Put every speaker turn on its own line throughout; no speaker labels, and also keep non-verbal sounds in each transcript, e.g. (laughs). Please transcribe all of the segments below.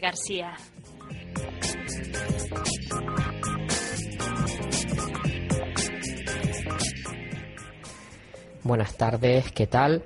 García.
Buenas tardes, ¿qué tal?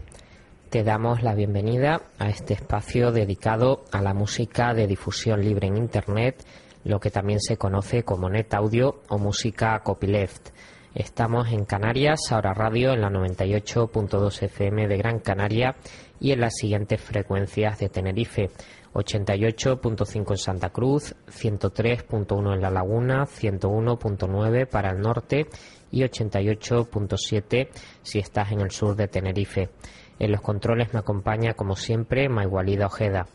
Te damos la bienvenida a este espacio dedicado a la música de difusión libre en Internet, lo que también se conoce como net audio o música copyleft. Estamos en Canarias, ahora radio en la 98.2 FM de Gran Canaria y en las siguientes frecuencias de Tenerife. 88.5 en Santa Cruz, 103.1 en La Laguna, 101.9 para el norte y 88.7 si estás en el sur de Tenerife. En los controles me acompaña como siempre Maigualida Ojeda.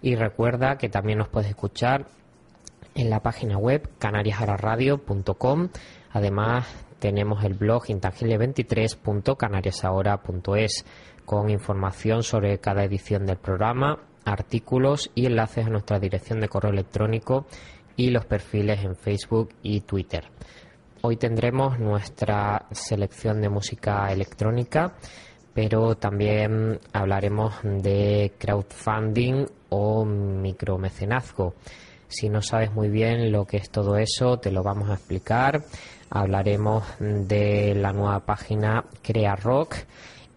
Y recuerda que también nos puedes escuchar en la página web canariasararadio.com. Además tenemos el blog intangible23.canariasahora.es con información sobre cada edición del programa, artículos y enlaces a nuestra dirección de correo electrónico y los perfiles en Facebook y Twitter. Hoy tendremos nuestra selección de música electrónica, pero también hablaremos de crowdfunding o micromecenazgo. Si no sabes muy bien lo que es todo eso, te lo vamos a explicar. Hablaremos de la nueva página Crea Rock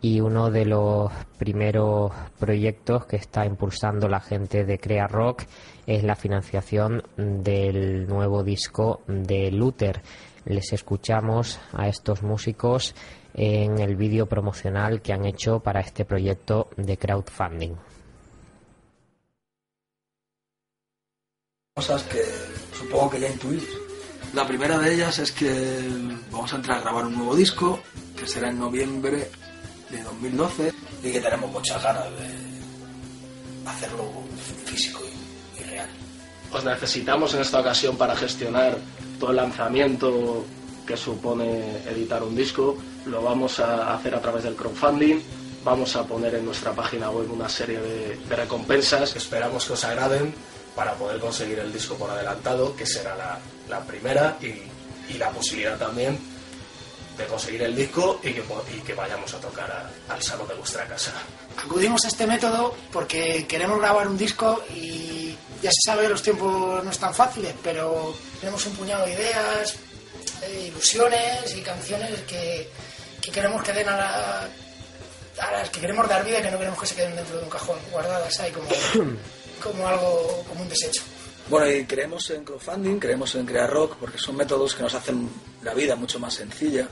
y uno de los primeros proyectos que está impulsando la gente de Crea Rock es la financiación del nuevo disco de Luther. Les escuchamos a estos músicos en el vídeo promocional que han hecho para este proyecto de crowdfunding.
Cosas que supongo que ya intuís. La primera de ellas es que vamos a entrar a grabar un nuevo disco que será en noviembre de 2012 y que tenemos muchas ganas de hacerlo físico y, y real.
Os necesitamos en esta ocasión para gestionar todo el lanzamiento que supone editar un disco. Lo vamos a hacer a través del crowdfunding. Vamos a poner en nuestra página web una serie de, de recompensas que esperamos que os agraden para poder conseguir el disco por adelantado, que será la, la primera, y, y, la posibilidad también de conseguir el disco y que, y que vayamos a tocar a, al salón de vuestra casa.
Acudimos a este método porque queremos grabar un disco y ya se sabe que los tiempos no están fáciles, pero tenemos un puñado de ideas, eh, ilusiones y canciones que, que queremos que den a, la, a las que queremos dar vida y que no queremos que se queden dentro de un cajón, guardadas ahí como, (coughs) como algo, como un desecho.
Bueno, y creemos en crowdfunding, creemos en crear rock, porque son métodos que nos hacen la vida mucho más sencilla.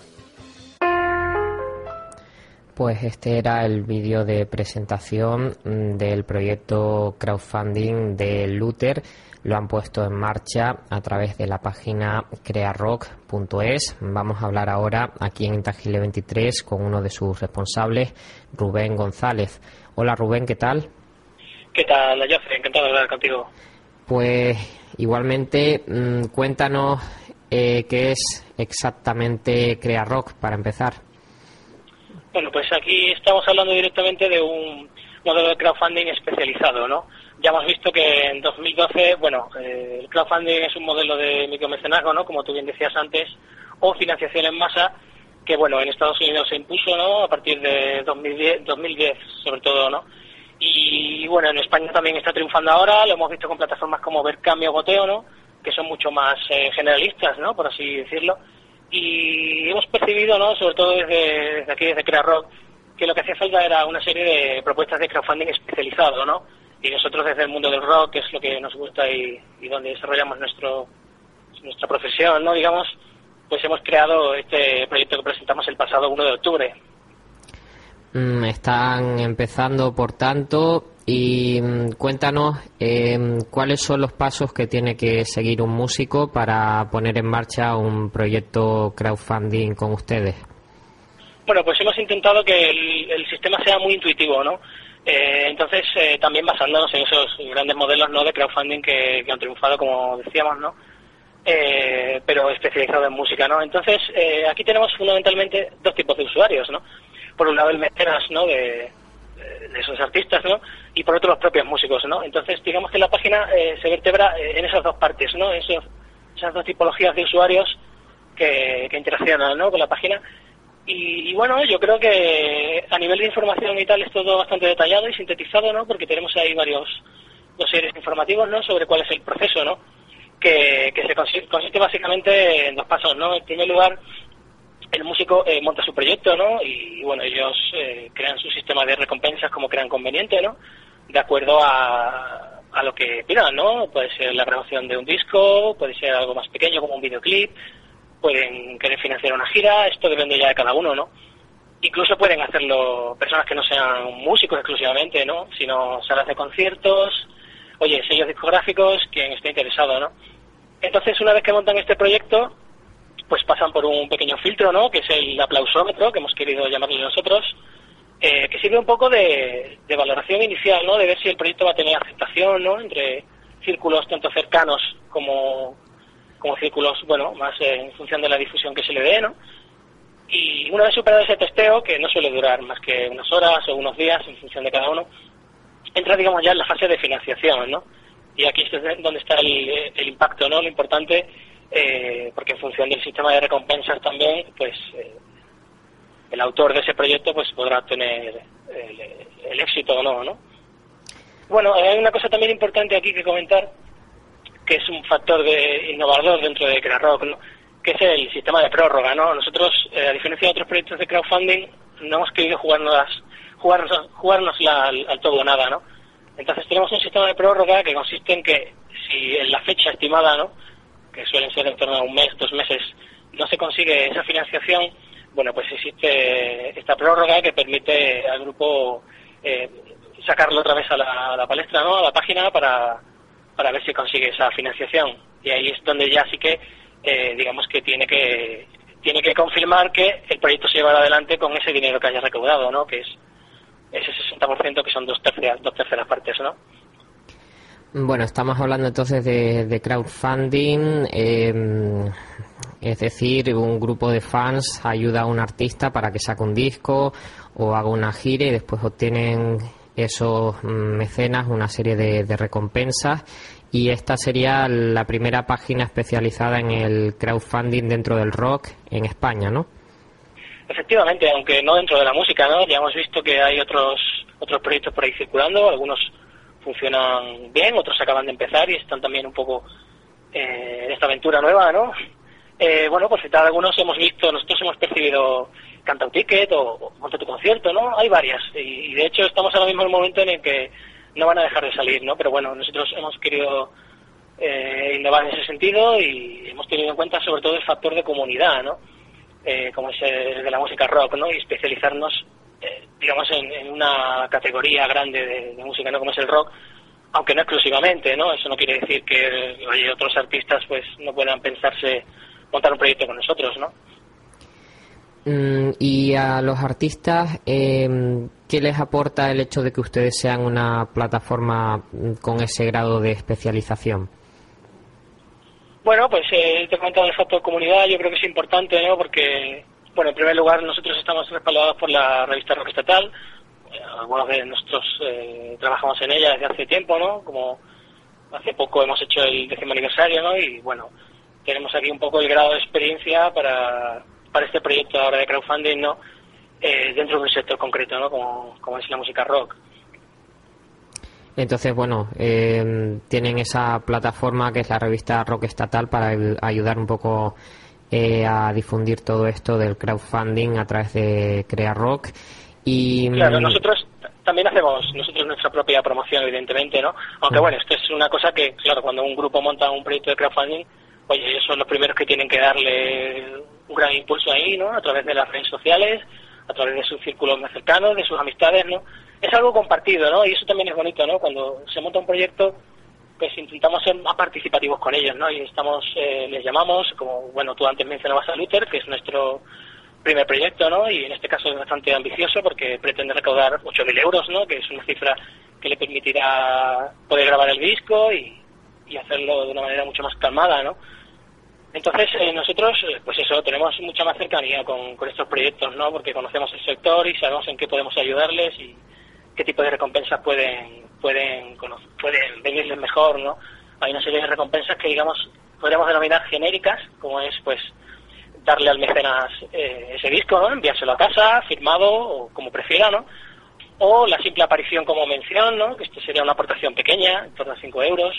Pues este era el vídeo de presentación del proyecto crowdfunding de Luther. Lo han puesto en marcha a través de la página crearock.es. Vamos a hablar ahora aquí en Intangible 23 con uno de sus responsables, Rubén González. Hola Rubén, ¿qué tal?
¿Qué tal, Jofre? Encantado de hablar contigo.
Pues igualmente, mmm, cuéntanos eh, qué es exactamente Crea Rock para empezar.
Bueno, pues aquí estamos hablando directamente de un modelo de crowdfunding especializado, ¿no? Ya hemos visto que en 2012, bueno, eh, el crowdfunding es un modelo de micromecenazgo, ¿no? Como tú bien decías antes, o financiación en masa, que, bueno, en Estados Unidos se impuso, ¿no? A partir de 2010, 2010 sobre todo, ¿no? Y, bueno, en España también está triunfando ahora, lo hemos visto con plataformas como Vercambio Goteo, ¿no? Que son mucho más eh, generalistas, ¿no? Por así decirlo Y hemos percibido, ¿no? sobre todo desde, aquí, desde Crea Rock, que lo que hacía falta era una serie de propuestas de crowdfunding especializado, ¿no? Y nosotros desde el mundo del rock, que es lo que nos gusta y, y donde desarrollamos nuestro nuestra profesión, ¿no? Digamos, pues hemos creado este proyecto que presentamos el pasado 1 de octubre.
Mm, están empezando, por tanto, y mm, cuéntanos eh, cuáles son los pasos que tiene que seguir un músico para poner en marcha un proyecto crowdfunding con ustedes.
Bueno, pues hemos intentado que el, sistema sea muy intuitivo, ¿no? Eh, entonces, eh, también basándonos en esos grandes modelos ¿no? de crowdfunding que, han triunfado, como decíamos, ¿no? Eh, pero especializado en música, ¿no? Entonces, aquí tenemos fundamentalmente dos tipos de usuarios, ¿no? Por un lado, el mecenas, ¿no? De, de esos artistas, ¿no? Y por otro, los propios músicos, ¿no? Entonces, digamos que la página se vertebra en esas dos partes, ¿no? esas dos tipologías de usuarios que, que interaccionan, ¿no? Con la página y, bueno, yo creo que a nivel de información y tal es todo bastante detallado y sintetizado, ¿no? Porque tenemos ahí varios series informativos, ¿no? Sobre cuál es el proceso, ¿no? Que, se consiste, básicamente en dos pasos, ¿no? En primer lugar, el músico eh, monta su proyecto, ¿no? Y, bueno, ellos eh, crean su sistema de recompensas como crean conveniente, ¿no? De acuerdo a, a lo que pidan, ¿no? Puede ser la grabación de un disco, puede ser algo más pequeño como un videoclip, pueden querer financiar una gira, esto depende ya de cada uno, ¿no? Incluso pueden hacerlo personas que no sean músicos exclusivamente, ¿no? Sino salas de conciertos, oye, sellos discográficos, quien esté interesado, ¿no? Entonces, una vez que montan este proyecto, pues pasan por un pequeño filtro, ¿no? Que es el aplausómetro, que hemos querido llamarle nosotros, eh, que sirve un poco de, de valoración inicial, ¿no? De ver si el proyecto va a tener aceptación, ¿no? Entre círculos tanto cercanos como, como círculos, bueno, más en función de la difusión que se le dé, ¿no? Y una vez superado ese testeo, que no suele durar más que unas horas o unos días en función de cada uno, entra, digamos, ya en la fase de financiación, ¿no? Y aquí es donde está el, impacto, ¿no? Lo importante, eh, porque en función del sistema de recompensas también, pues eh, el autor de ese proyecto pues podrá tener el, el éxito o no, ¿no? Bueno, hay una cosa también importante aquí que comentar, que es un factor de innovador dentro de CraRock, ¿no? que es el sistema de prórroga. ¿no? Nosotros, eh, a diferencia de otros proyectos de crowdfunding, no hemos querido jugarnos, jugarnos, jugarnos la, al, todo o nada. ¿no? Entonces tenemos un sistema de prórroga que consiste en que si en la fecha estimada, ¿no? Que suelen ser en torno a un mes, dos meses, no se consigue esa financiación, bueno, pues existe esta prórroga que permite al grupo eh, sacarlo otra vez a la, palestra, ¿no? a la página para para ver si consigue esa financiación. Y ahí es donde ya sí que, eh, digamos que tiene que tiene que confirmar que el proyecto se llevará adelante con ese dinero que haya recaudado, ¿no? Que es ese 60% que son dos terceras, dos terceras partes, ¿no?
Bueno, estamos hablando entonces de, crowdfunding, em, es decir, un grupo de fans ayuda a un artista para que saque un disco o haga una gira y después obtienen esos mecenas una serie de, recompensas y esta sería la primera página especializada en el crowdfunding dentro del rock en España, ¿no?
Efectivamente, aunque no dentro de la música, ¿no? Ya hemos visto que hay otros otros proyectos por ahí circulando, algunos funcionan bien, otros acaban de empezar y están también un poco eh, en esta aventura nueva, ¿no? Eh, bueno, pues citar algunos hemos visto, nosotros hemos percibido canta un ticket o, monta tu concierto, ¿no? Hay varias y, de hecho estamos ahora mismo en el momento en el que no van a dejar de salir, ¿no? Pero bueno, nosotros hemos querido eh, innovar en ese sentido y hemos tenido en cuenta sobre todo el factor de comunidad, ¿no? Eh, como es el de la música rock, ¿no? Y especializarnos, eh, digamos, en, una categoría grande de, música, ¿no? Como es el rock, aunque no exclusivamente, ¿no? Eso no quiere decir que otros artistas pues no puedan pensarse montar un proyecto con nosotros, ¿no?
Mm, y a los artistas, eh, ¿qué les aporta el hecho de que ustedes sean una plataforma mm, con ese grado de especialización?
Bueno, pues eh, te he comentado el factor comunidad, yo creo que es importante, ¿no? Porque, bueno, en primer lugar, nosotros estamos respaldados por la revista Rock Estatal, eh, algunos de nosotros eh, trabajamos en ella desde hace tiempo, ¿no? Como hace poco hemos hecho el décimo aniversario, ¿no? Y bueno, tenemos aquí un poco el grado de experiencia para para este proyecto ahora de crowdfunding, ¿no? Eh, dentro de un sector concreto, ¿no? Como, es la música rock.
Entonces, bueno, eh, tienen esa plataforma que es la revista Rock Estatal para ayudar un poco eh, a difundir todo esto del crowdfunding a través de Crea Rock. Y,
claro, mm, nosotros también hacemos nosotros nuestra propia promoción, evidentemente, ¿no? Aunque bueno, esto es una cosa que, claro, cuando un grupo monta un proyecto de crowdfunding, oye, ellos son los primeros que tienen que darle un gran impulso ahí, ¿no? A través de las redes sociales, a través de sus círculos más cercanos, de sus amistades, ¿no? Es algo compartido, ¿no? Y eso también es bonito, ¿no? Cuando se monta un proyecto, pues intentamos ser más participativos con ellos, ¿no? Y estamos, eh, les llamamos, como, bueno, tú antes mencionabas a Luther, que es nuestro primer proyecto, ¿no? Y en este caso es bastante ambicioso porque pretende recaudar 8.000 euros, ¿no? Que es una cifra que le permitirá poder grabar el disco y, y hacerlo de una manera mucho más calmada, ¿no? Entonces, eh, nosotros, eh, pues eso, tenemos mucha más cercanía con, estos proyectos, ¿no? Porque conocemos el sector y sabemos en qué podemos ayudarles y qué tipo de recompensas pueden pueden pueden venirles mejor, ¿no? Hay una serie de recompensas que, digamos, podríamos denominar genéricas, como es, pues, darle al mecenas eh, ese disco, ¿no? Enviárselo a casa, firmado, o como prefiera, ¿no? O la simple aparición como mención, ¿no? Que esto sería una aportación pequeña, en torno a 5 euros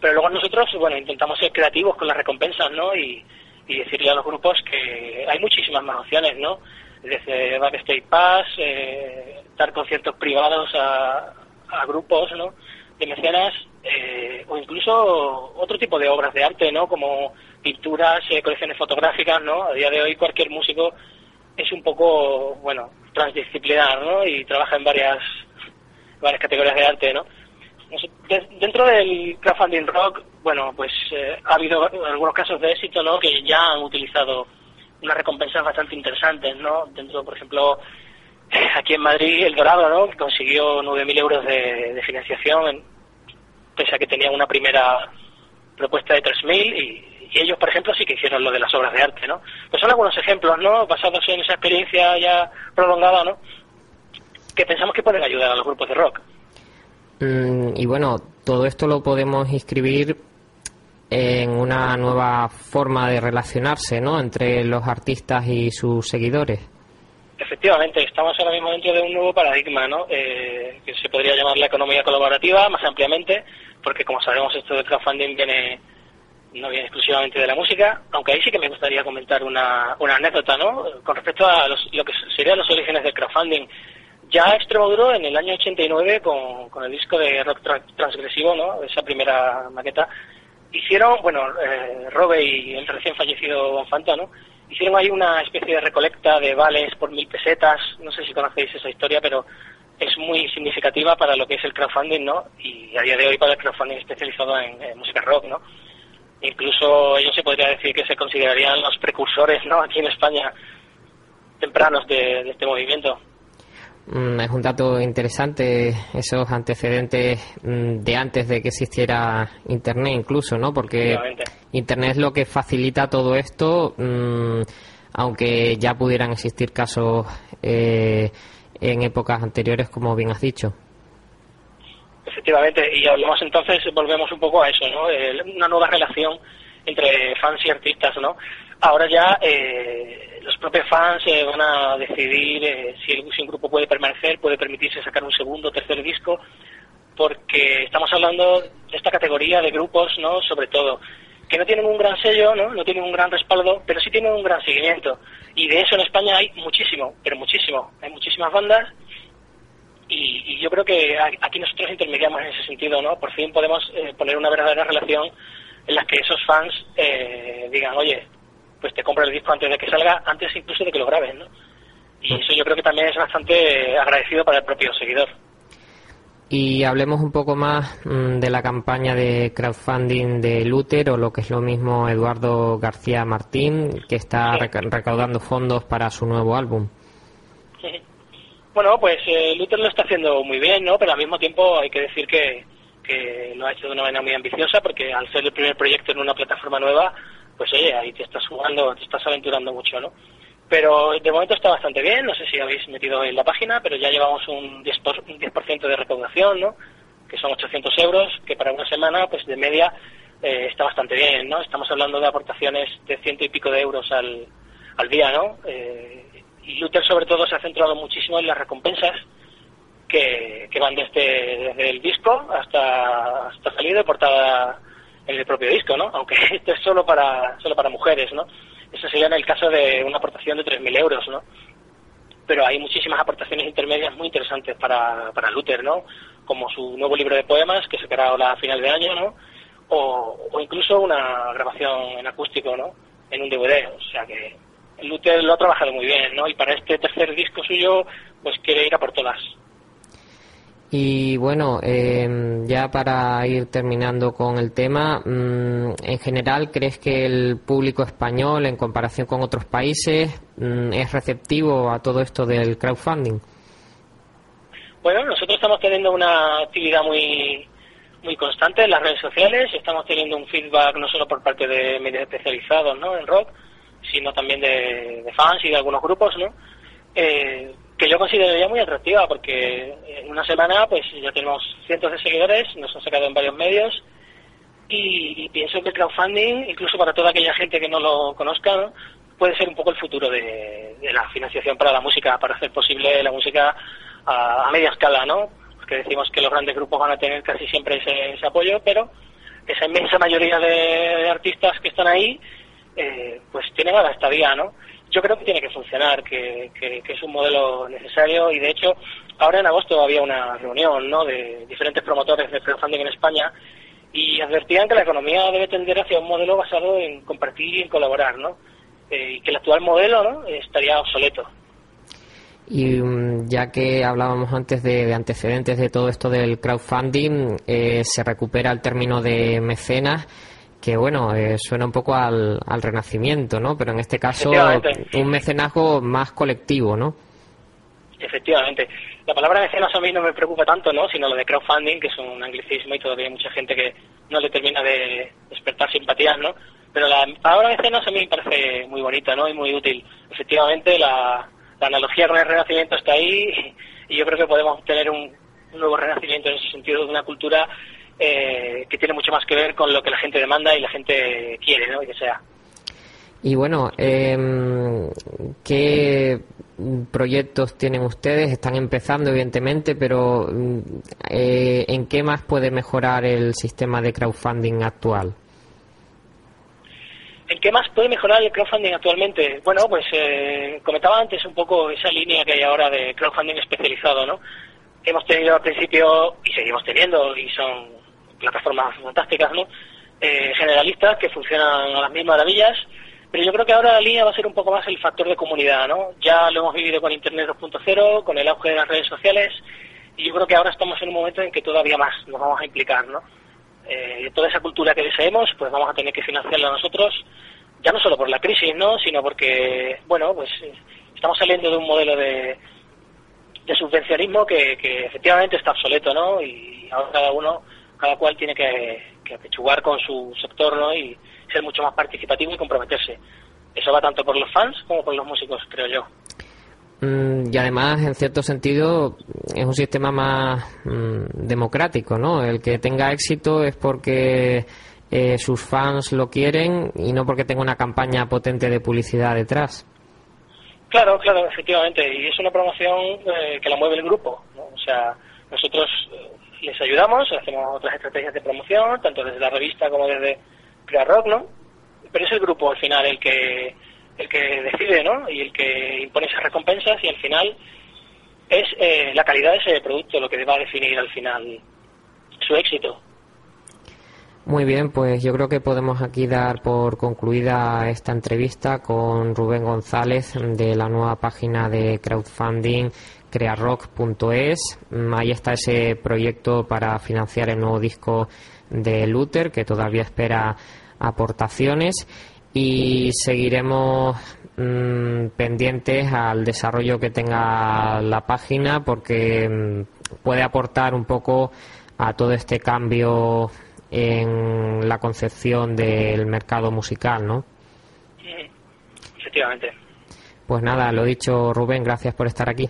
pero luego nosotros, bueno, intentamos ser creativos con las recompensas, ¿no? Y, decirle a los grupos que hay muchísimas más opciones, ¿no? Desde Backstage Pass, eh, dar conciertos privados a, grupos, ¿no? De mecenas, eh, o incluso otro tipo de obras de arte, ¿no? Como pinturas, eh, colecciones fotográficas, ¿no? A día de hoy cualquier músico es un poco, bueno, transdisciplinar, ¿no? Y trabaja en varias, varias categorías de arte, ¿no? Dentro del crowdfunding rock, bueno, pues eh, ha habido algunos casos de éxito, ¿no? Que ya han utilizado unas recompensas bastante interesantes, ¿no? Dentro, por ejemplo, (laughs) aquí en Madrid, El Dorado, ¿no? Consiguió 9.000 euros de, financiación, pese a que tenían una primera propuesta de 3.000 y, y ellos, por ejemplo, sí que hicieron lo de las obras de arte, ¿no? Pues son algunos ejemplos, ¿no? Basados en esa experiencia ya prolongada, ¿no? Que pensamos que pueden ayudar a los grupos de rock.
Mm, y bueno, todo esto lo podemos inscribir en una nueva forma de relacionarse ¿no? entre los artistas y sus seguidores.
Efectivamente, estamos ahora mismo dentro de un nuevo paradigma, ¿no? Eh, que se podría llamar la economía colaborativa más ampliamente, porque como sabemos esto del crowdfunding viene no viene exclusivamente de la música, aunque ahí sí que me gustaría comentar una, una anécdota, ¿no? Con respecto a lo que serían los orígenes del crowdfunding. Ya Extremoduro en el año 89 con, con el disco de rock transgresivo, ¿no? Esa primera maqueta, hicieron, bueno, eh, Robe y el recién fallecido Bonfanta, ¿no? Hicieron ahí una especie de recolecta de vales por mil pesetas, no sé si conocéis esa historia, pero es muy significativa para lo que es el crowdfunding, ¿no? Y a día de hoy para el crowdfunding especializado en, música rock, ¿no? Incluso ellos se podría decir que se considerarían los precursores, ¿no? Aquí en España, tempranos de este movimiento.
Mm, es un dato interesante esos antecedentes mm, de antes de que existiera Internet incluso, ¿no? Porque Internet es lo que facilita todo esto, mm, aunque ya pudieran existir casos eh, en épocas anteriores, como bien has dicho.
Efectivamente, y hablamos entonces, volvemos un poco a eso, ¿no? una nueva relación entre fans y artistas, ¿no? Ahora ya eh, los propios fans eh, van a decidir eh, si, un grupo puede permanecer, puede permitirse sacar un segundo o tercer disco, porque estamos hablando de esta categoría de grupos, ¿no? Sobre todo, que no tienen un gran sello, ¿no? No tienen un gran respaldo, pero sí tienen un gran seguimiento. Y de eso en España hay muchísimo, pero muchísimo. Hay muchísimas bandas y, y yo creo que aquí nosotros intermediamos en ese sentido, ¿no? Por fin podemos poner una verdadera relación en la que esos fans digan, oye, pues te compra el disco antes de que salga, antes incluso de que lo graben, ¿no? Y mm. eso yo creo que también es bastante agradecido para el propio seguidor.
Y hablemos un poco más mm, de la campaña de crowdfunding de Luther o lo que es lo mismo Eduardo García Martín, que está recaudando fondos para su nuevo álbum.
Bueno, pues eh, Luther lo está haciendo muy bien, ¿no? Pero al mismo tiempo hay que decir que, que lo ha hecho de una manera muy ambiciosa porque al ser el primer proyecto en una plataforma nueva, pues oye, ahí te estás jugando, te estás aventurando mucho, ¿no? Pero de momento está bastante bien, no sé si habéis metido en la página, pero ya llevamos un 10%, un 10 de recaudación, ¿no? Que son 800 euros, que para una semana, pues de media, eh, está bastante bien, ¿no? Estamos hablando de aportaciones de ciento y pico de euros al, al día, ¿no? Eh, y Luther sobre todo se ha centrado muchísimo en las recompensas que, que van desde, desde el disco hasta, hasta salir de portada en el propio disco, ¿no? Aunque (laughs) esto es solo para, solo para mujeres, ¿no? Eso sería en el caso de una aportación de 3.000 euros, ¿no? Pero hay muchísimas aportaciones intermedias muy interesantes para, para Luther, ¿no? Como su nuevo libro de poemas, que se creará a final de año, ¿no? O incluso una grabación en acústico, ¿no? En un DVD, o sea que Luther lo ha trabajado muy bien, ¿no? Y para este tercer disco suyo, pues quiere ir a por todas.
Y bueno, em, ya para ir terminando con el tema, mm, en general, ¿crees que el público español, en comparación con otros países, mm, es receptivo a todo esto del crowdfunding?
Bueno, nosotros estamos teniendo una actividad muy muy constante en las redes sociales, estamos teniendo un feedback no solo por parte de medios especializados ¿no? en rock, sino también de, de fans y de algunos grupos, ¿no? Eh, que yo consideraría muy atractiva porque en una semana pues ya tenemos cientos de seguidores, nos han sacado en varios medios y, pienso que el crowdfunding, incluso para toda aquella gente que no lo conozca, puede ser un poco el futuro de, la financiación para la música, para hacer posible la música a, media escala, ¿no? Porque decimos que los grandes grupos van a tener casi siempre ese, apoyo, pero esa inmensa mayoría de, artistas que están ahí, eh, pues tienen a la estadía, ¿no? Yo creo que tiene que funcionar, que, es un modelo necesario y de hecho ahora en agosto había una reunión ¿no? de diferentes promotores de crowdfunding en España y advertían que la economía debe tender hacia un modelo basado en compartir y en colaborar, ¿no? Eh, y que el actual modelo ¿no? estaría obsoleto.
Y mm, ya que hablábamos antes de, antecedentes de todo esto del crowdfunding, eh, se recupera el término de mecenas que bueno, eh, suena un poco al, al renacimiento, ¿no? Pero en este caso un mecenazgo más colectivo, ¿no?
Efectivamente. La palabra mecenas a mí no me preocupa tanto, ¿no? Sino lo de crowdfunding, que es un anglicismo y todavía hay mucha gente que no le termina de despertar simpatías, ¿no? Pero la palabra mecenas a mí me parece muy bonita, ¿no? Y muy útil. Efectivamente, la, la analogía con el renacimiento está ahí y yo creo que podemos tener un, un nuevo renacimiento en ese sentido de una cultura eh, que tiene mucho más que ver con lo que la gente demanda y la gente quiere, ¿no? Y que sea.
Y bueno, eh, ¿qué proyectos tienen ustedes? Están empezando, evidentemente, pero mm, eh, ¿en qué más puede mejorar el sistema de crowdfunding actual?
¿En qué más puede mejorar el crowdfunding actualmente? Bueno, pues eh, comentaba antes un poco esa línea que hay ahora de crowdfunding especializado, ¿no? Hemos tenido al principio y seguimos teniendo y son plataformas fantásticas, ¿no? Eh, generalistas que funcionan a las mismas maravillas, pero yo creo que ahora la línea va a ser un poco más el factor de comunidad, ¿no? Ya lo hemos vivido con Internet 2.0, con el auge de las redes sociales, y yo creo que ahora estamos en un momento en que todavía más nos vamos a implicar, ¿no? Eh, toda esa cultura que deseemos, pues vamos a tener que financiarla nosotros, ya no solo por la crisis, ¿no? Sino porque, bueno, pues eh, estamos saliendo de un modelo de, de subvencionismo que, que efectivamente está obsoleto, ¿no? Y ahora cada uno cada cual tiene que, que apechugar con su sector ¿no? y ser mucho más participativo y comprometerse. Eso va tanto por los fans como por los músicos, creo yo.
Mm, y además, en cierto sentido, es un sistema más mm, democrático, ¿no? El que tenga éxito es porque eh, sus fans lo quieren y no porque tenga una campaña potente de publicidad detrás.
Claro, claro, efectivamente. Y es una promoción eh, que la mueve el grupo, ¿no? O sea, nosotros eh, les ayudamos, hacemos otras estrategias de promoción, tanto desde la revista como desde Crea Rock, ¿no? Pero es el grupo al final el que el que decide, ¿no? Y el que impone esas recompensas y al final es eh, la calidad de ese producto lo que va a definir al final su éxito.
Muy bien, pues yo creo que podemos aquí dar por concluida esta entrevista con Rubén González de la nueva página de crowdfunding crearock.es. Mm, ahí está ese proyecto para financiar el nuevo disco de Luther, que todavía espera aportaciones. Y seguiremos mm, pendientes al desarrollo que tenga la página, porque mm, puede aportar un poco a todo este cambio en la concepción del mercado musical, ¿no?
Efectivamente.
Pues nada, lo dicho, Rubén, gracias por estar aquí.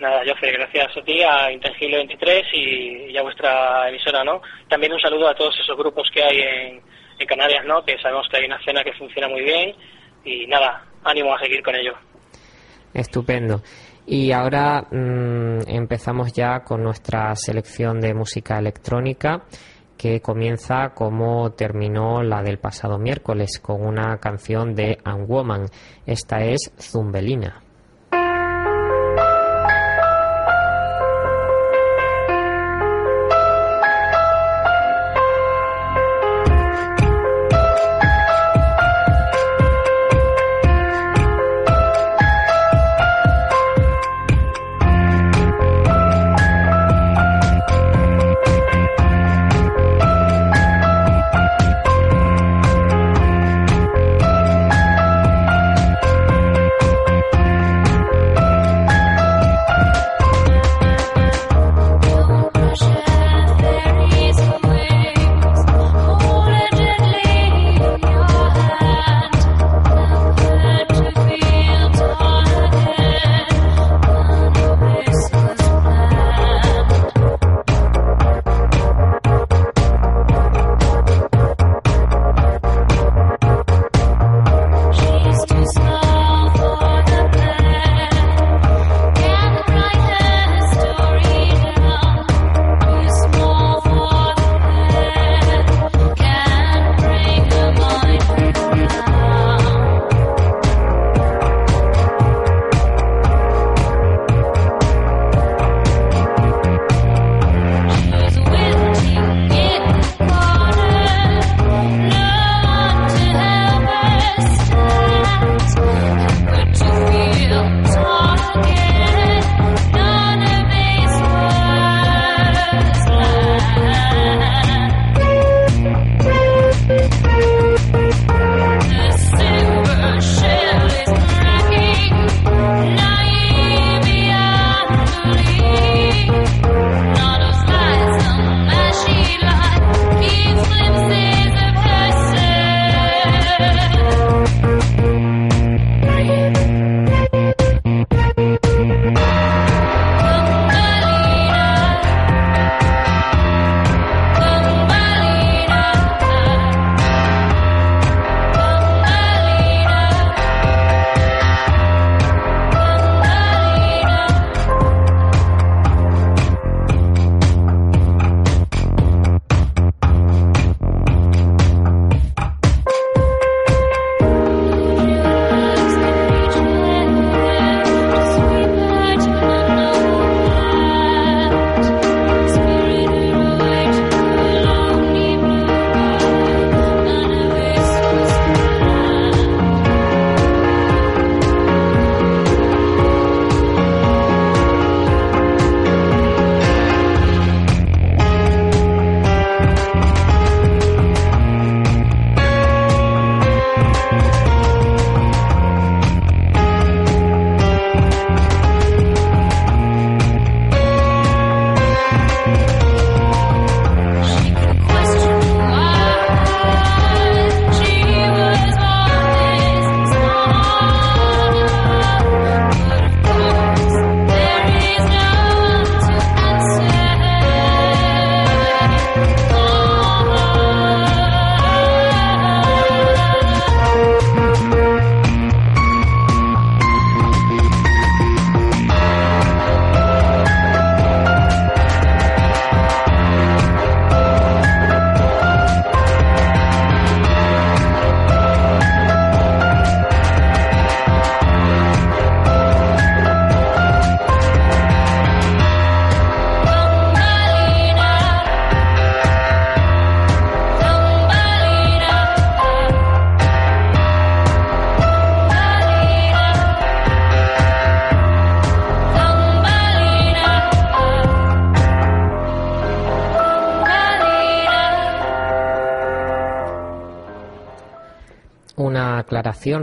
Nada, Jofre, gracias a ti, a Intangible 23 y, a vuestra emisora, ¿no? También un saludo a todos esos grupos que hay en, Canarias, ¿no? Que sabemos que hay una escena que funciona muy bien y nada, ánimo a seguir con ello.
Estupendo. Y ahora mm, empezamos ya con nuestra selección de música electrónica
que comienza como terminó la del pasado miércoles con una canción de Woman. Esta es Zumbelina.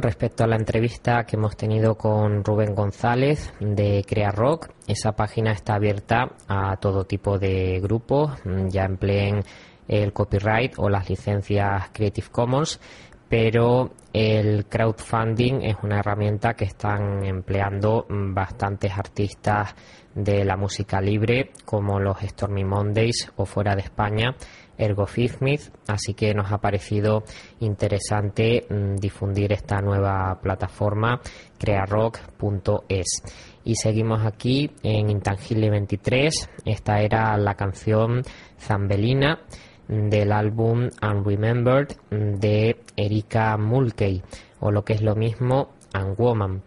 Respecto a la entrevista que hemos tenido con Rubén González de Crea Rock. Esa página está abierta a todo tipo de grupos, ya empleen el copyright o las licencias Creative Commons, pero el crowdfunding es una herramienta que están empleando bastantes artistas de la música libre, como los Stormy Mondays o fuera de España, Ergo así que nos ha parecido interesante mm, difundir esta nueva plataforma crearock.es. Y seguimos aquí en Intangible 23, esta era la canción Zambelina
del álbum Unremembered de Erika Mulkey o lo que es lo mismo Unwoman.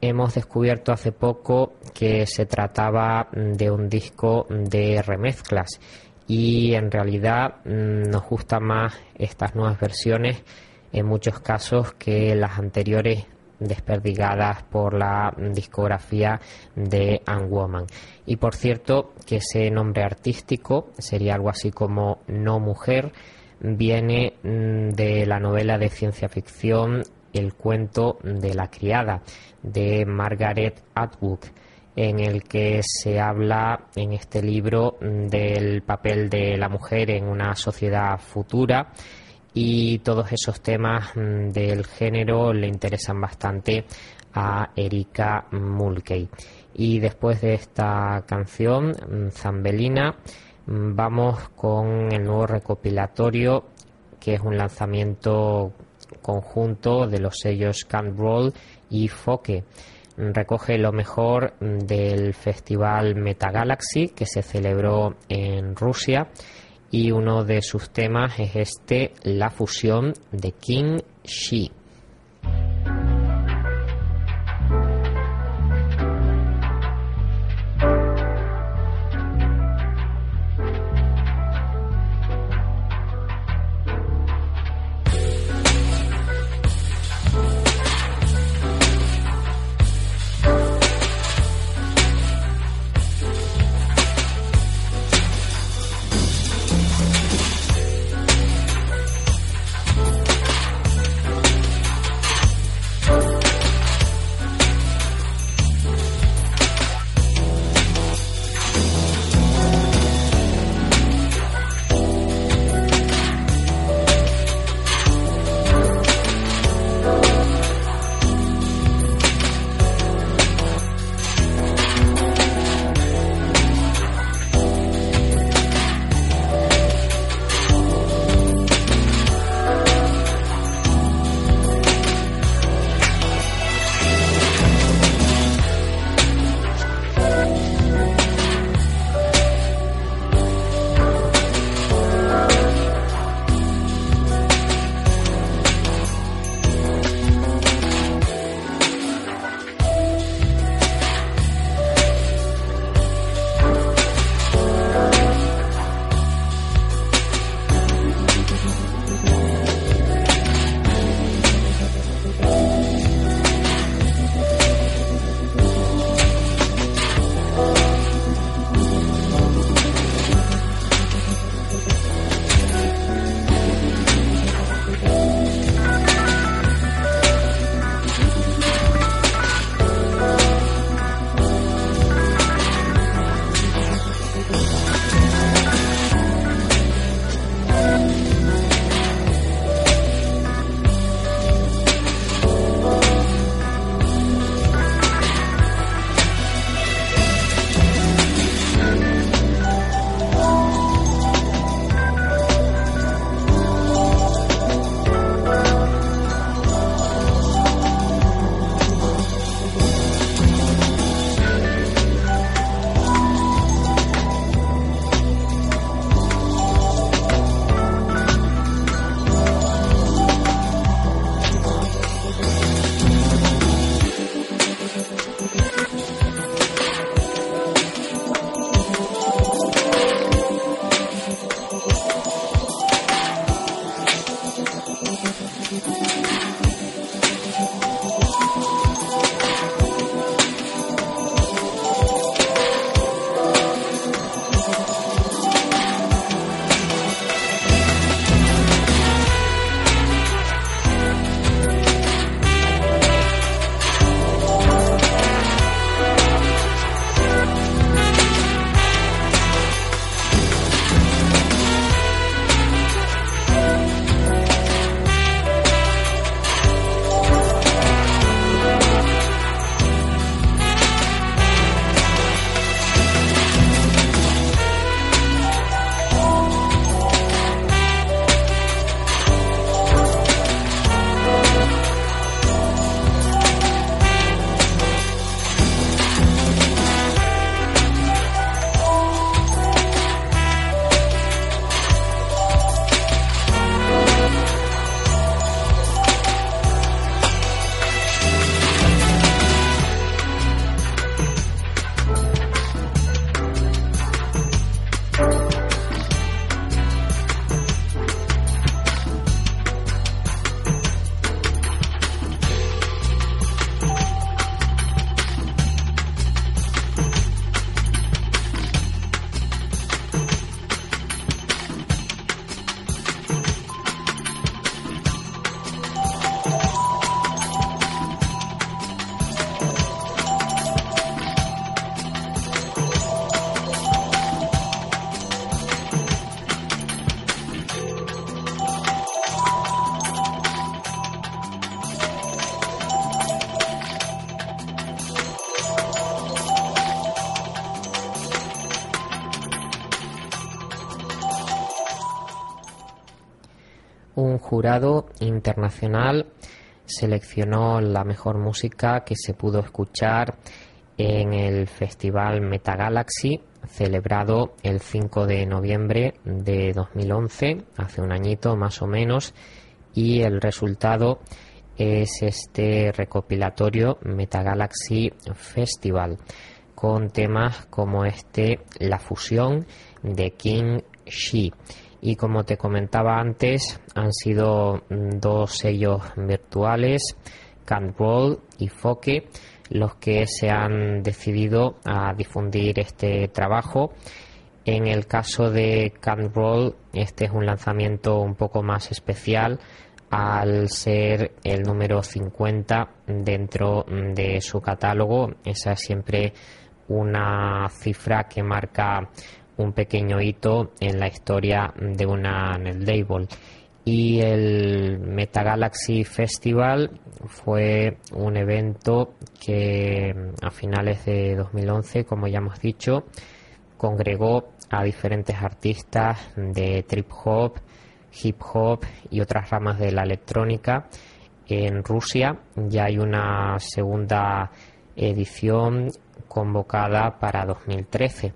Hemos descubierto hace poco que se trataba de un disco de remezclas y en realidad mm, nos gustan más estas nuevas versiones en muchos casos que las anteriores desperdigadas por la discografía de Woman. Y por cierto, que ese nombre artístico sería algo así como No Mujer, viene mm, de la novela de ciencia ficción El cuento de la criada de Margaret Atwood en el que se habla en este libro del papel de la mujer en una sociedad futura y todos esos temas mm, del género le interesan bastante a Erika Mulkey. Y después de esta canción, mm, Zambelina, mm, vamos con el nuevo recopilatorio, que es un lanzamiento conjunto de los sellos Can't Roll y Foke. Recoge lo mejor del festival Metagalaxy que se celebró en Rusia y uno de sus temas es este, la fusión de King Shi. Jurado internacional seleccionó la mejor música que se pudo escuchar en el festival Metagalaxy celebrado el 5 de noviembre de 2011, hace un añito más o menos, y el resultado es este recopilatorio Metagalaxy Festival con temas como este La fusión de King Shi y como te comentaba antes han sido dos sellos virtuales Roll y Foque los que se han decidido a difundir este trabajo en el caso de Roll este es un lanzamiento un poco más especial al ser el número 50 dentro de su catálogo. Esa es siempre una cifra que marca un pequeño hito en la historia de una NetLabel. Y el Metagalaxy Festival fue un evento que a finales de 2011, como ya hemos dicho, congregó a diferentes artistas de trip hop, hip hop y otras ramas de la electrónica en Rusia. Ya hay una segunda edición convocada para 2013.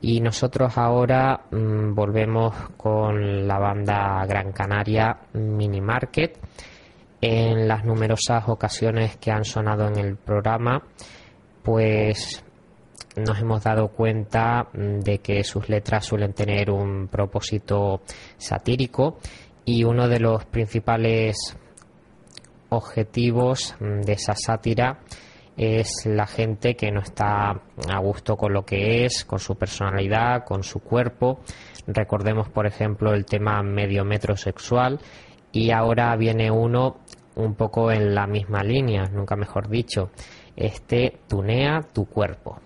Y nosotros ahora mm, volvemos con la banda Gran Canaria Mini Market. En las numerosas ocasiones que han sonado en el programa, pues nos hemos dado cuenta mm, de que sus letras suelen tener un propósito satírico y uno de los principales objetivos mm, de esa sátira es la gente que no está a gusto con lo que es, con su personalidad, con su cuerpo. Recordemos, por ejemplo, el tema medio metro sexual y ahora viene uno un poco en la misma línea, nunca mejor dicho. Este tunea tu cuerpo.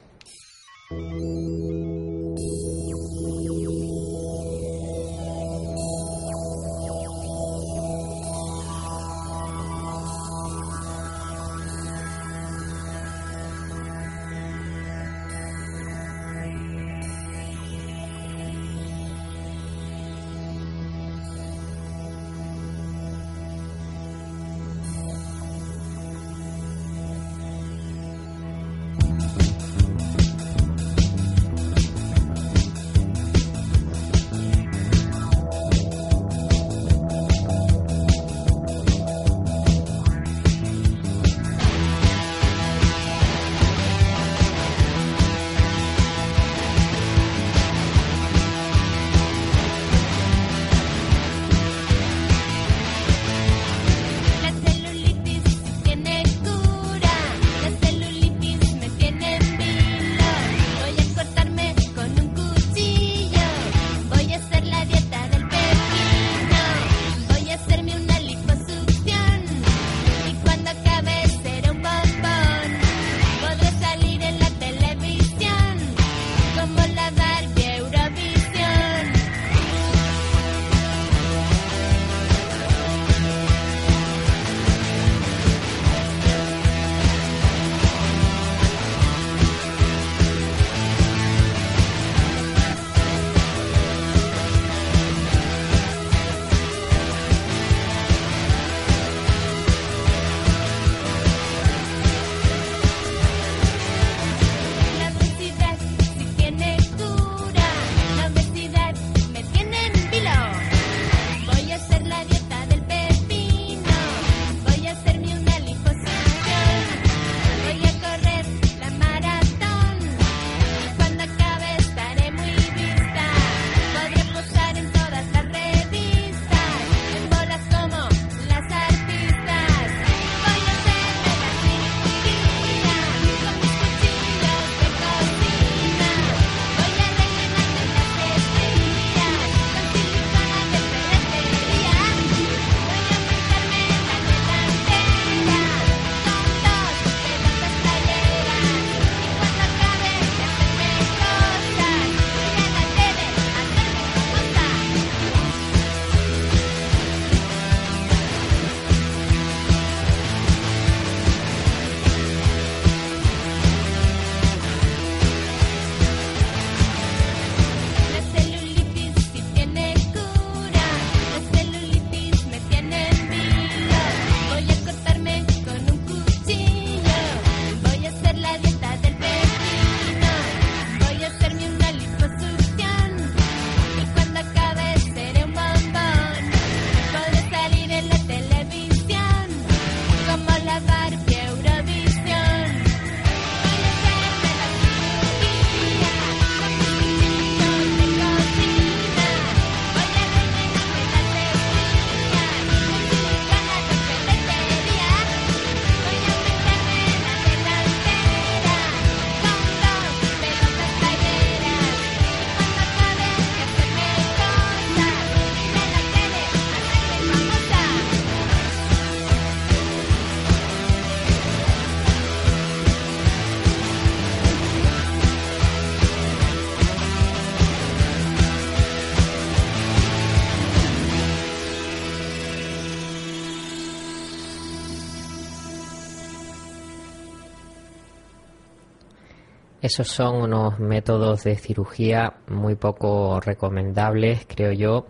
Esos son unos métodos de cirugía muy poco recomendables, creo yo,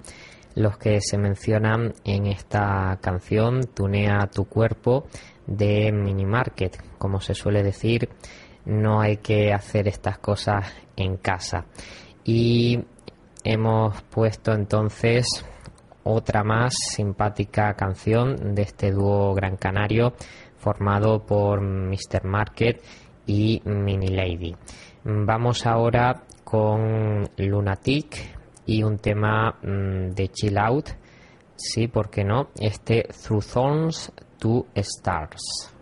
los que se mencionan en esta canción Tunea tu cuerpo de Mini Market. Como se suele decir, no hay que hacer estas cosas en casa. Y hemos puesto entonces otra más simpática canción de este dúo gran canario formado por Mr. Market y Mini Lady. Vamos ahora con Lunatic y un tema mm, de Chill Out, sí, ¿por qué no? Este Through Thorns to Stars.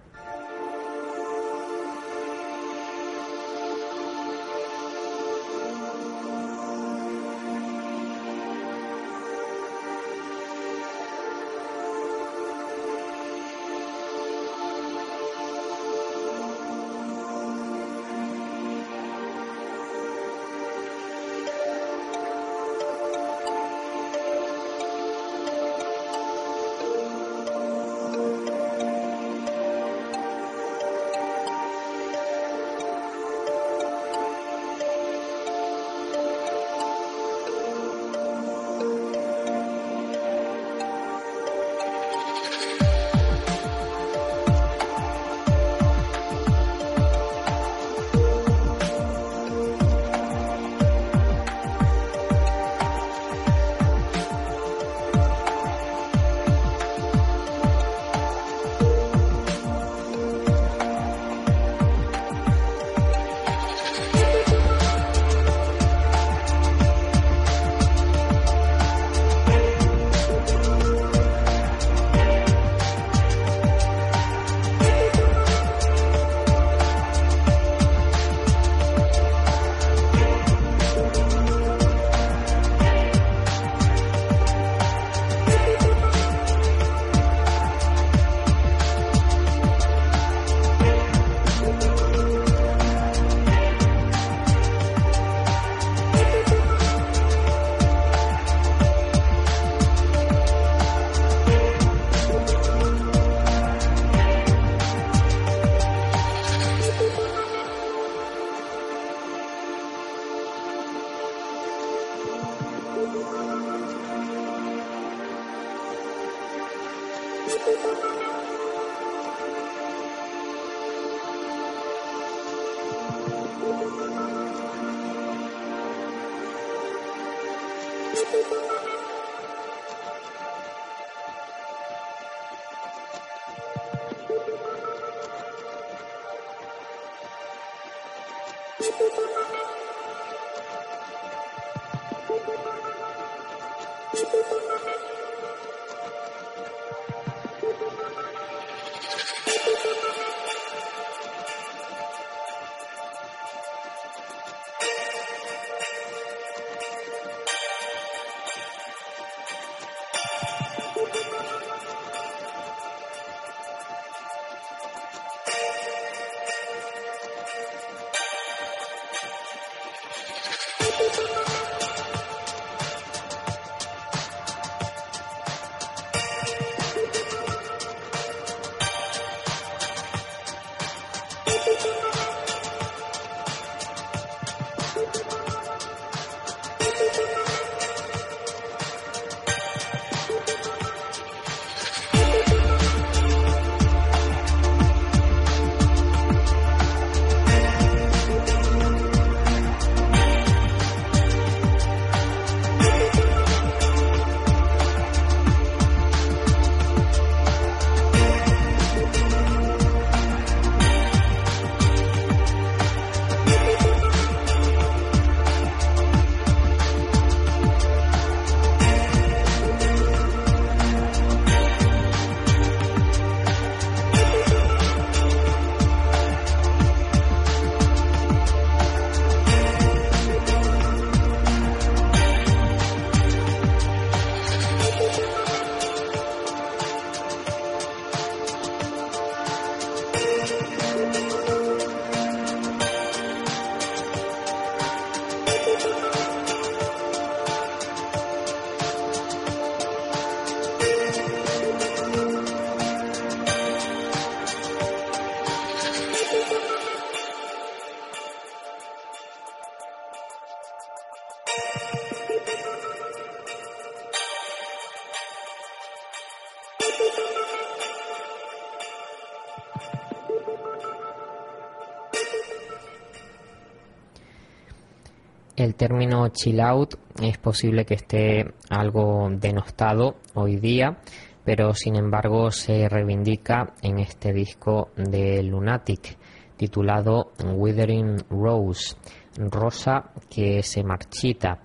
Término chill out es posible que esté algo denostado hoy día, pero sin embargo se reivindica en este disco de Lunatic titulado Withering Rose, rosa que se marchita.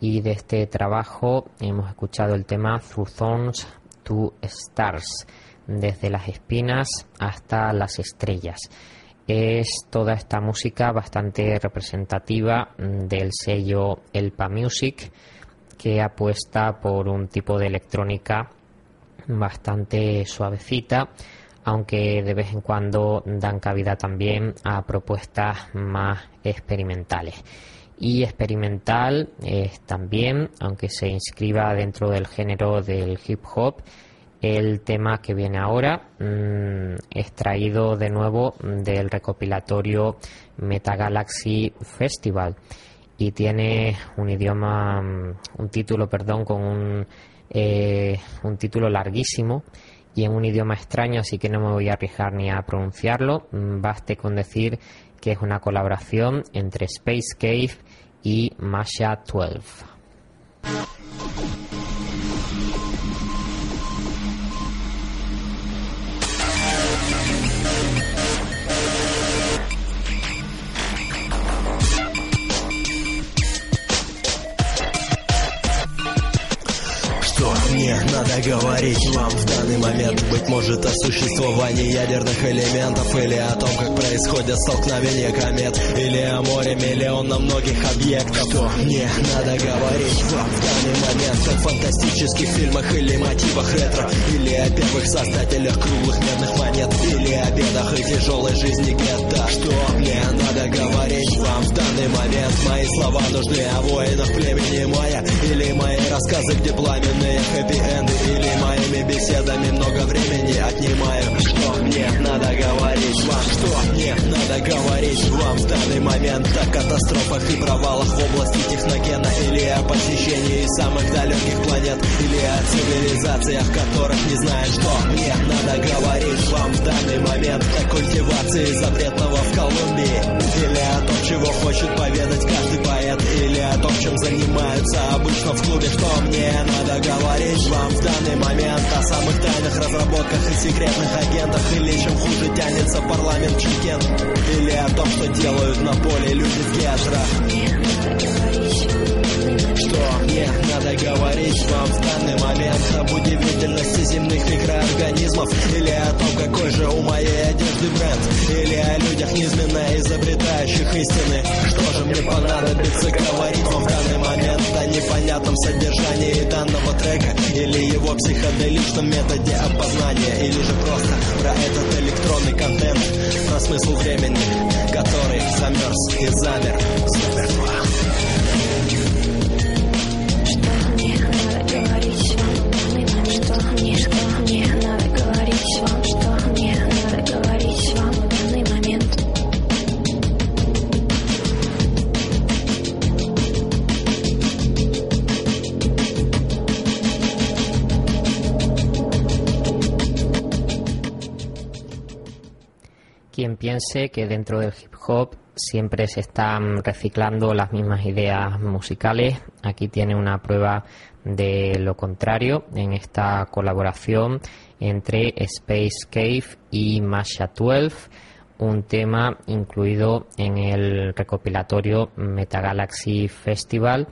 Y de este trabajo hemos escuchado el tema Through Thorns to Stars, desde las espinas hasta las estrellas. Es toda esta música bastante representativa del sello Elpa Music, que apuesta por un tipo de electrónica bastante suavecita, aunque de vez en cuando dan cabida también a propuestas más experimentales. Y experimental es también, aunque se inscriba dentro del género del hip hop, el tema que viene ahora, mm, extraído de nuevo del recopilatorio Metagalaxy Festival y tiene un idioma, mm, un título, perdón, con un, eh, un título larguísimo y en un idioma extraño, así que no me voy a arriesgar ni a pronunciarlo. Mm, baste con decir que es una colaboración entre Space Cave y Masha 12.
Мне надо говорить вам в данный момент. Быть может о существовании ядерных элементов Или о том, как происходят столкновения комет Или о море миллиона многих объектов. Что мне надо говорить вам в данный момент? В фантастических фильмах или мотивах ретро Или о первых создателях круглых медных монет Или о бедах и тяжелой жизни гетто. Что мне надо говорить вам в данный момент? Мои слова нужны о воинах племени Майя Или мои рассказы, где пламенные хэппи-энды Или моими беседами много времени отнимаю Что мне надо говорить? Вам, что мне надо говорить? Вам В данный момент о катастрофах и провалах в области техногена Или о посещении самых далеких планет Или о цивилизациях, которых не знаю. Что мне надо говорить? Вам в данный момент О культивации запретного в Колумбии. Или о том, чего хочет поведать каждый поэт Или о том, чем занимаются обычно в клубе Что мне надо говорить вам в данный момент О самых тайных разработках и секретных агентах Или чем хуже тянется парламент Чикен Или о том, что делают на поле люди в гетрах что мне надо говорить вам в данный момент Об удивительности земных микроорганизмов Или о том, какой же у моей одежды бренд Или о людях низменно изобретающих истины мне понадобится говорить вам в данный момент О непонятном содержании данного трека Или его психоделичном методе опознания Или же просто про этот электронный контент Про смысл времени, который замерз и замер. Замертво
piense que dentro del hip hop siempre se están reciclando las mismas ideas musicales, aquí tiene una prueba de lo contrario en esta colaboración entre Space Cave y Masha 12, un tema incluido en el recopilatorio Metagalaxy Festival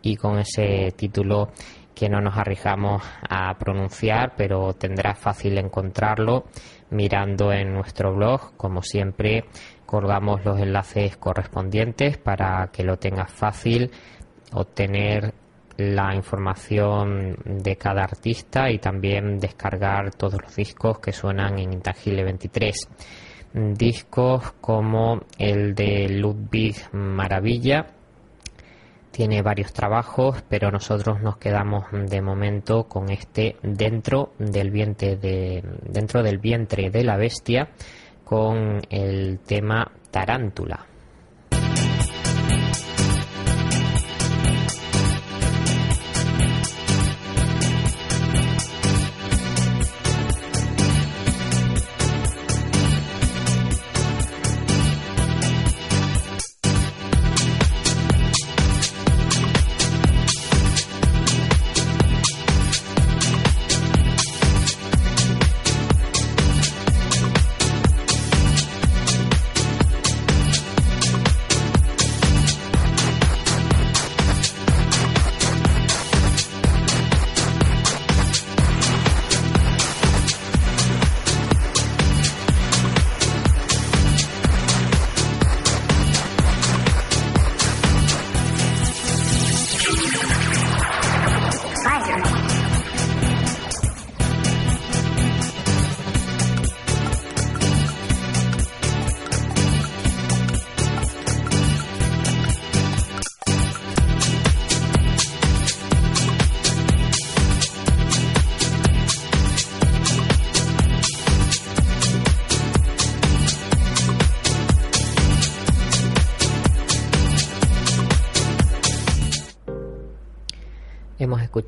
y con ese título que no nos arriesgamos a pronunciar, pero tendrá fácil encontrarlo mirando en nuestro blog. Como siempre, colgamos los enlaces correspondientes para que lo tengas fácil obtener la información de cada artista y también descargar todos los discos que suenan en Intangible 23. Discos como el de Ludwig Maravilla, tiene varios trabajos, pero nosotros nos quedamos de momento con este dentro del vientre de, dentro del vientre de la bestia con el tema Tarántula.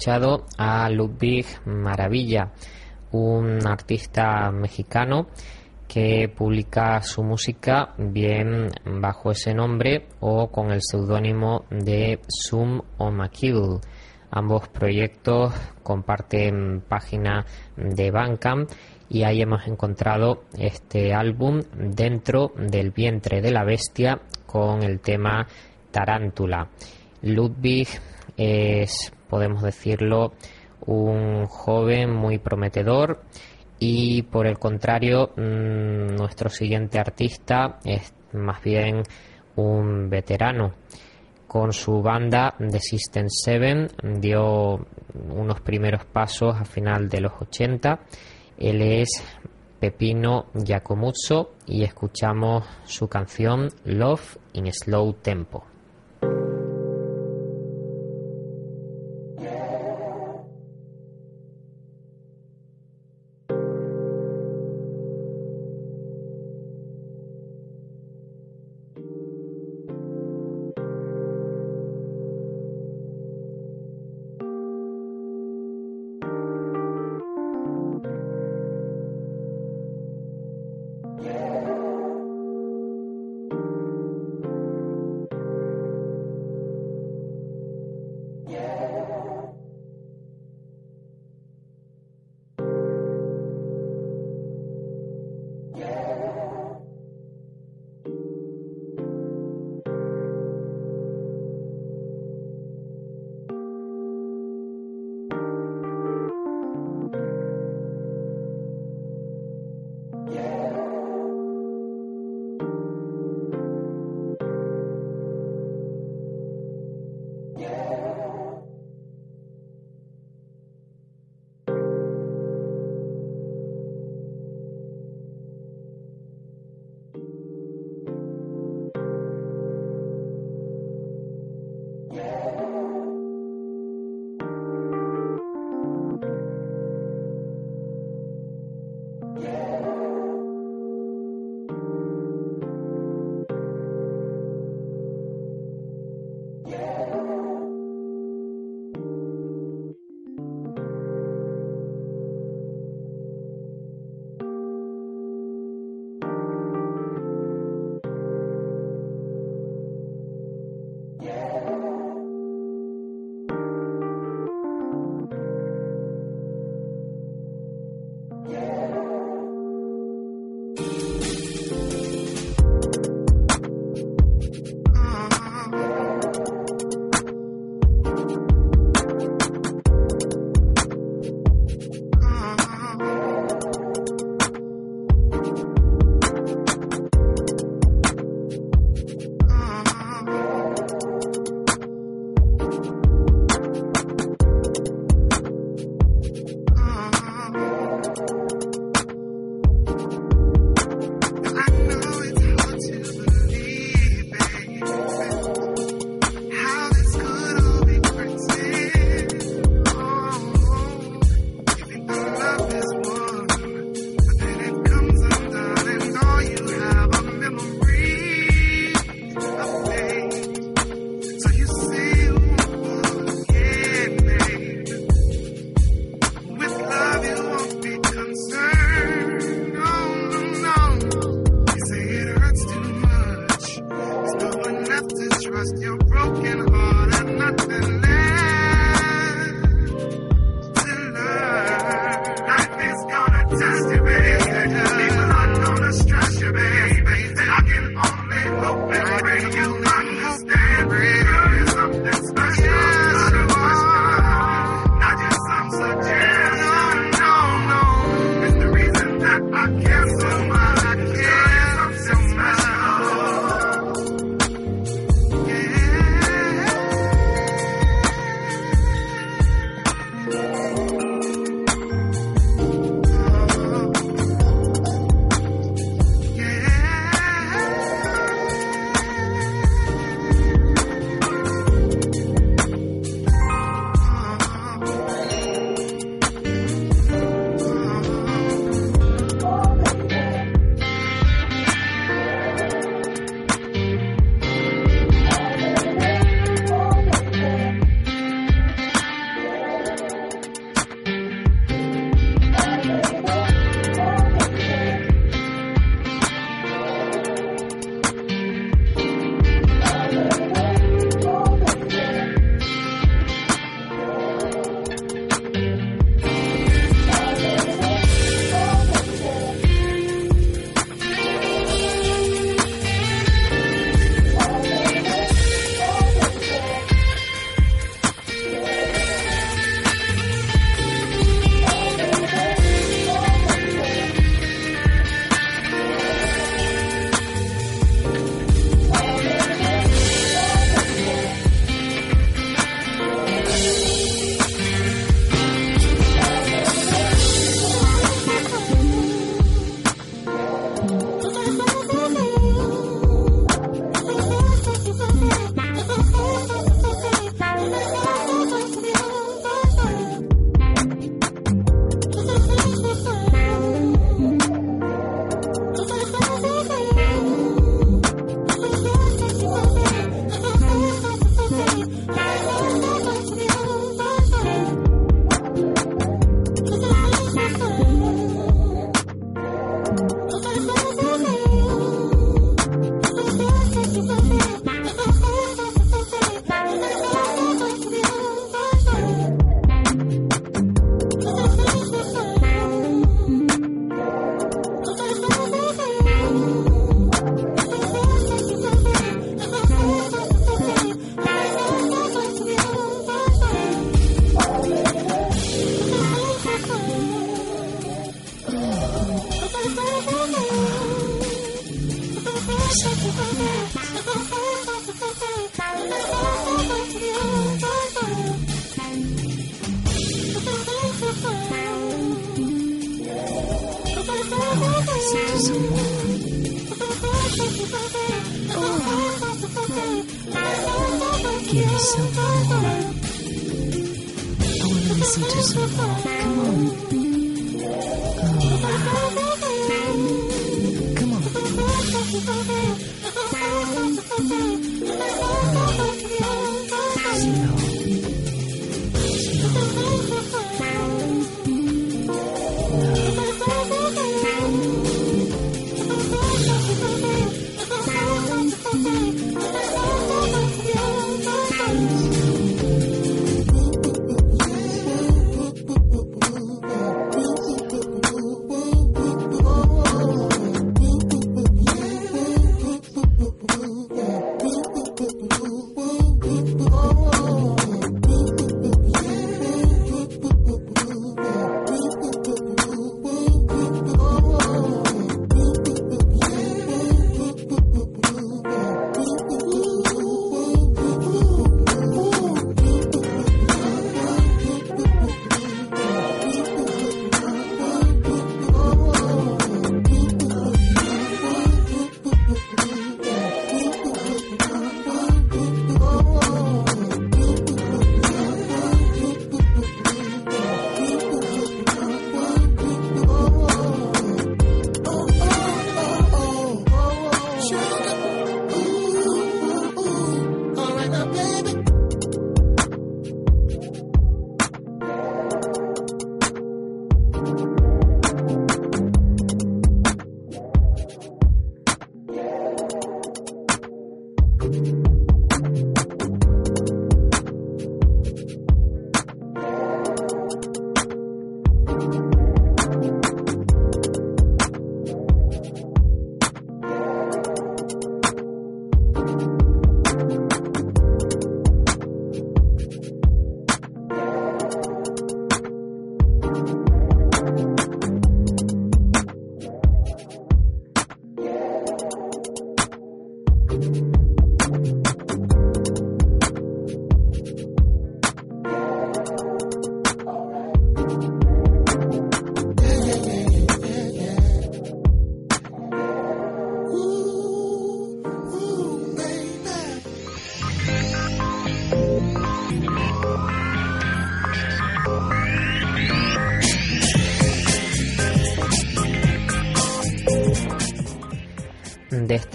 A Ludwig Maravilla, un artista mexicano que publica su música bien bajo ese nombre o con el seudónimo de Sum o Makill. Ambos proyectos comparten página de Bandcamp y ahí hemos encontrado este álbum dentro del vientre de la bestia con el tema Tarántula. Ludwig es, podemos decirlo, un joven muy prometedor. Y por el contrario mm, nuestro siguiente artista es más bien un veterano. Con su banda The System 7 dio unos primeros pasos a final de los 80 él es Pepino Giacomuzzo y escuchamos su canción Love in Slow Tempo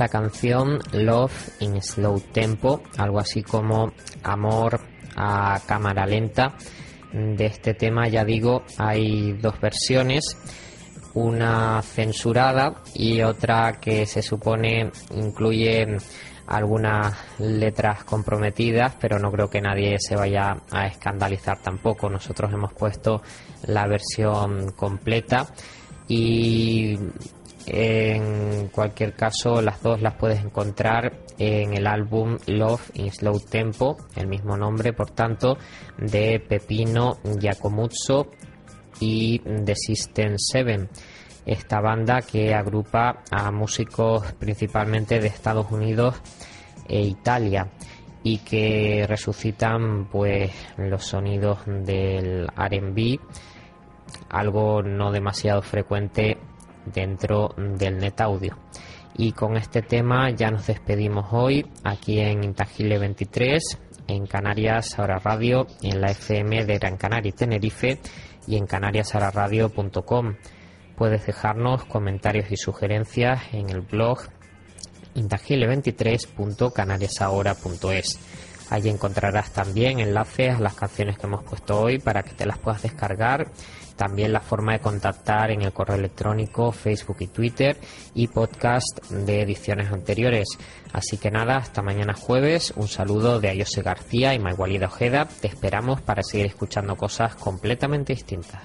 esta canción Love in Slow Tempo, algo así como Amor a cámara lenta. De este tema, ya digo, hay dos versiones, una censurada y otra que se supone incluye algunas letras comprometidas, pero no creo que nadie se vaya a escandalizar tampoco. Nosotros hemos puesto la versión completa y en cualquier caso, las dos las puedes encontrar en el álbum Love in Slow Tempo, el mismo nombre, por tanto, de Pepino Giacomuzzo y The System 7. Esta banda que agrupa a músicos principalmente de Estados Unidos e Italia y que resucitan pues los sonidos del R&B, algo no demasiado frecuente dentro del net audio. Y con este tema ya nos despedimos hoy aquí en Intangible 23, en Canarias Ahora Radio, en la FM de Gran Canaria y Tenerife y en canariasahoraradio.com. Puedes dejarnos comentarios y sugerencias en el blog intangible23.canariasahora.es. Allí encontrarás también enlaces a las canciones que hemos puesto hoy para que te las puedas descargar también la forma de contactar en el correo electrónico, Facebook y Twitter y podcast de ediciones anteriores. Así que nada, hasta mañana jueves. Un saludo de Ayose García y Maigualida Ojeda. Te esperamos para seguir escuchando cosas completamente distintas.